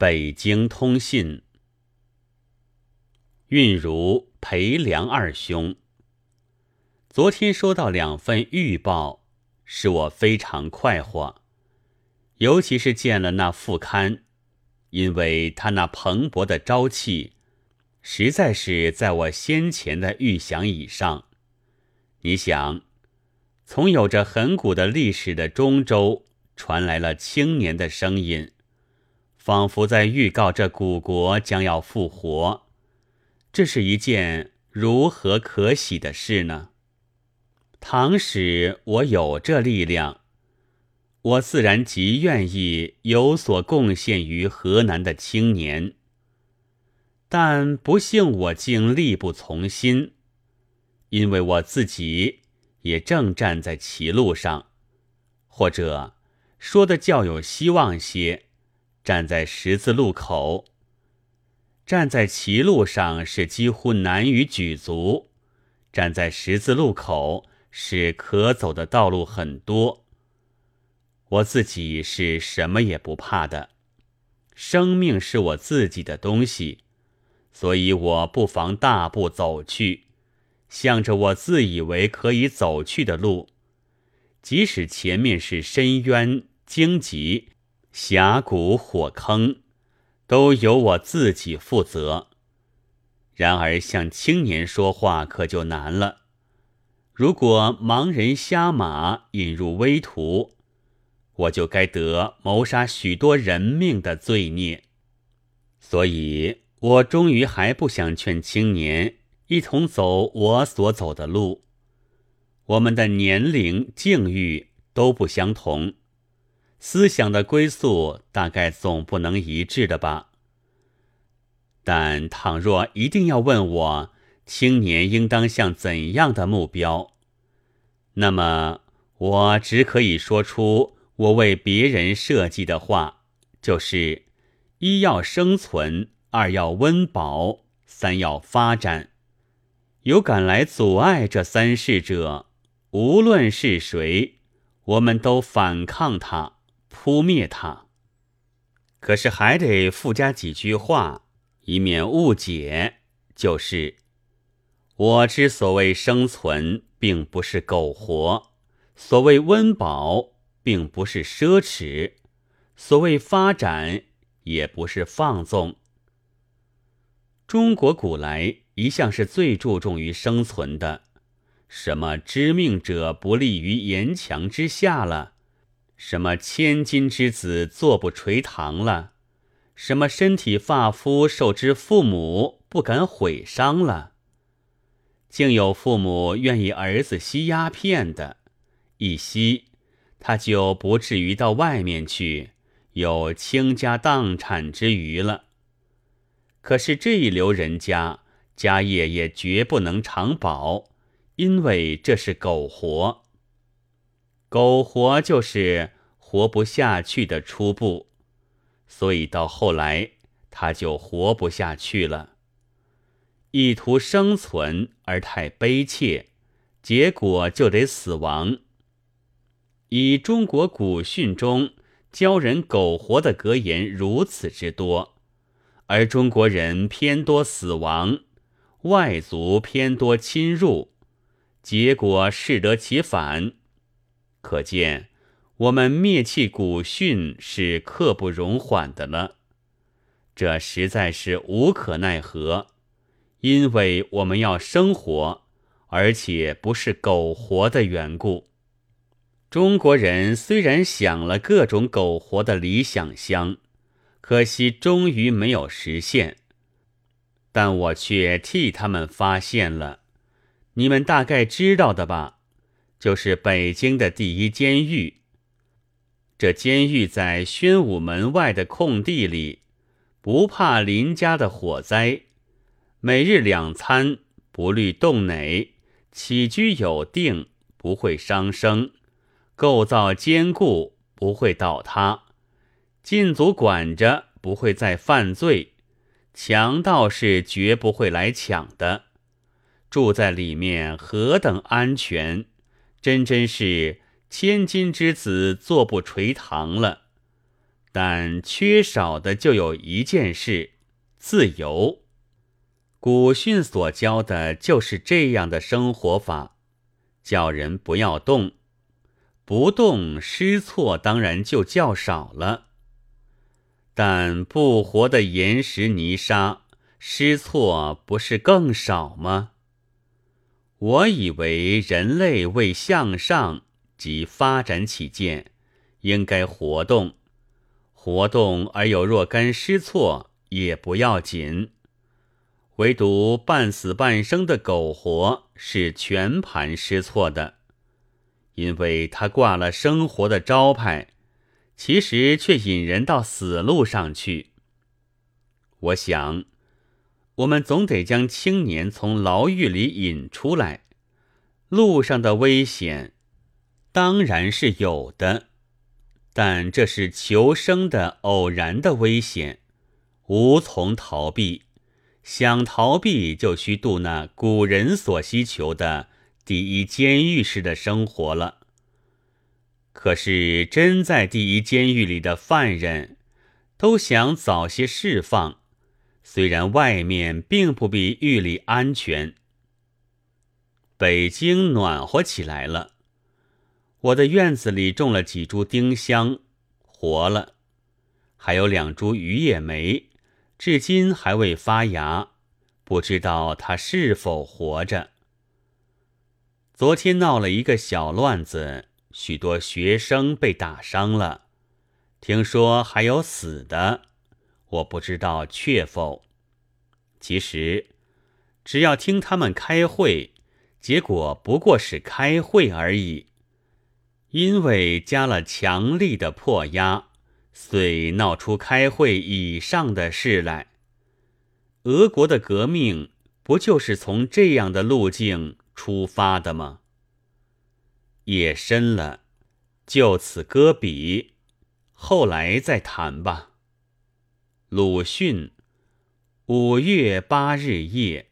北京通信，韵如、裴良二兄。昨天收到两份预报，使我非常快活，尤其是见了那副刊，因为他那蓬勃的朝气，实在是在我先前的预想以上。你想，从有着很古的历史的中州传来了青年的声音，仿佛在预告这古国将要复活，这是一件如何可喜的事呢？倘使我有这力量，我自然极愿意有所贡献于河南的青年。但不幸我竟力不从心，因为我自己也正站在歧路上，或者说的较有希望些，站在十字路口。站在歧路上是几乎难于举足，站在十字路口。是可走的道路很多，我自己是什么也不怕的。生命是我自己的东西，所以我不妨大步走去，向着我自以为可以走去的路，即使前面是深渊、荆棘、峡谷、火坑，都由我自己负责。然而向青年说话可就难了。如果盲人瞎马引入危途，我就该得谋杀许多人命的罪孽。所以我终于还不想劝青年一同走我所走的路。我们的年龄、境遇都不相同，思想的归宿大概总不能一致的吧。但倘若一定要问我，青年应当向怎样的目标？那么我只可以说出我为别人设计的话，就是一要生存，二要温饱，三要发展。有敢来阻碍这三事者，无论是谁，我们都反抗他，扑灭他。可是还得附加几句话，以免误解，就是。我之所谓生存，并不是苟活；所谓温饱，并不是奢侈；所谓发展，也不是放纵。中国古来一向是最注重于生存的，什么知命者不立于岩墙之下了，什么千金之子坐不垂堂了，什么身体发肤受之父母不敢毁伤了。竟有父母愿意儿子吸鸦片的，一吸，他就不至于到外面去，有倾家荡产之余了。可是这一流人家家业也绝不能长保，因为这是苟活。苟活就是活不下去的初步，所以到后来他就活不下去了。意图生存而太悲切，结果就得死亡。以中国古训中教人苟活的格言如此之多，而中国人偏多死亡，外族偏多侵入，结果适得其反。可见我们灭弃古训是刻不容缓的了，这实在是无可奈何。因为我们要生活，而且不是苟活的缘故。中国人虽然想了各种苟活的理想乡，可惜终于没有实现。但我却替他们发现了，你们大概知道的吧？就是北京的第一监狱。这监狱在宣武门外的空地里，不怕邻家的火灾。每日两餐，不虑冻馁，起居有定，不会伤生；构造坚固，不会倒塌；禁足管着，不会再犯罪；强盗是绝不会来抢的。住在里面何等安全，真真是千金之子坐不垂堂了。但缺少的就有一件事：自由。古训所教的就是这样的生活法，叫人不要动，不动失错当然就较少了。但不活的岩石泥沙，失错不是更少吗？我以为人类为向上及发展起见，应该活动，活动而有若干失措也不要紧。唯独半死半生的苟活是全盘失措的，因为他挂了生活的招牌，其实却引人到死路上去。我想。我们总得将青年从牢狱里引出来。路上的危险当然是有的，但这是求生的偶然的危险，无从逃避。想逃避，就需度那古人所希求的第一监狱式的生活了。可是，真在第一监狱里的犯人，都想早些释放。虽然外面并不比狱里安全，北京暖和起来了。我的院子里种了几株丁香，活了；还有两株榆叶梅，至今还未发芽，不知道它是否活着。昨天闹了一个小乱子，许多学生被打伤了，听说还有死的。我不知道确否。其实，只要听他们开会，结果不过是开会而已。因为加了强力的破压，遂闹出开会以上的事来。俄国的革命不就是从这样的路径出发的吗？夜深了，就此搁笔。后来再谈吧。鲁迅，五月八日夜。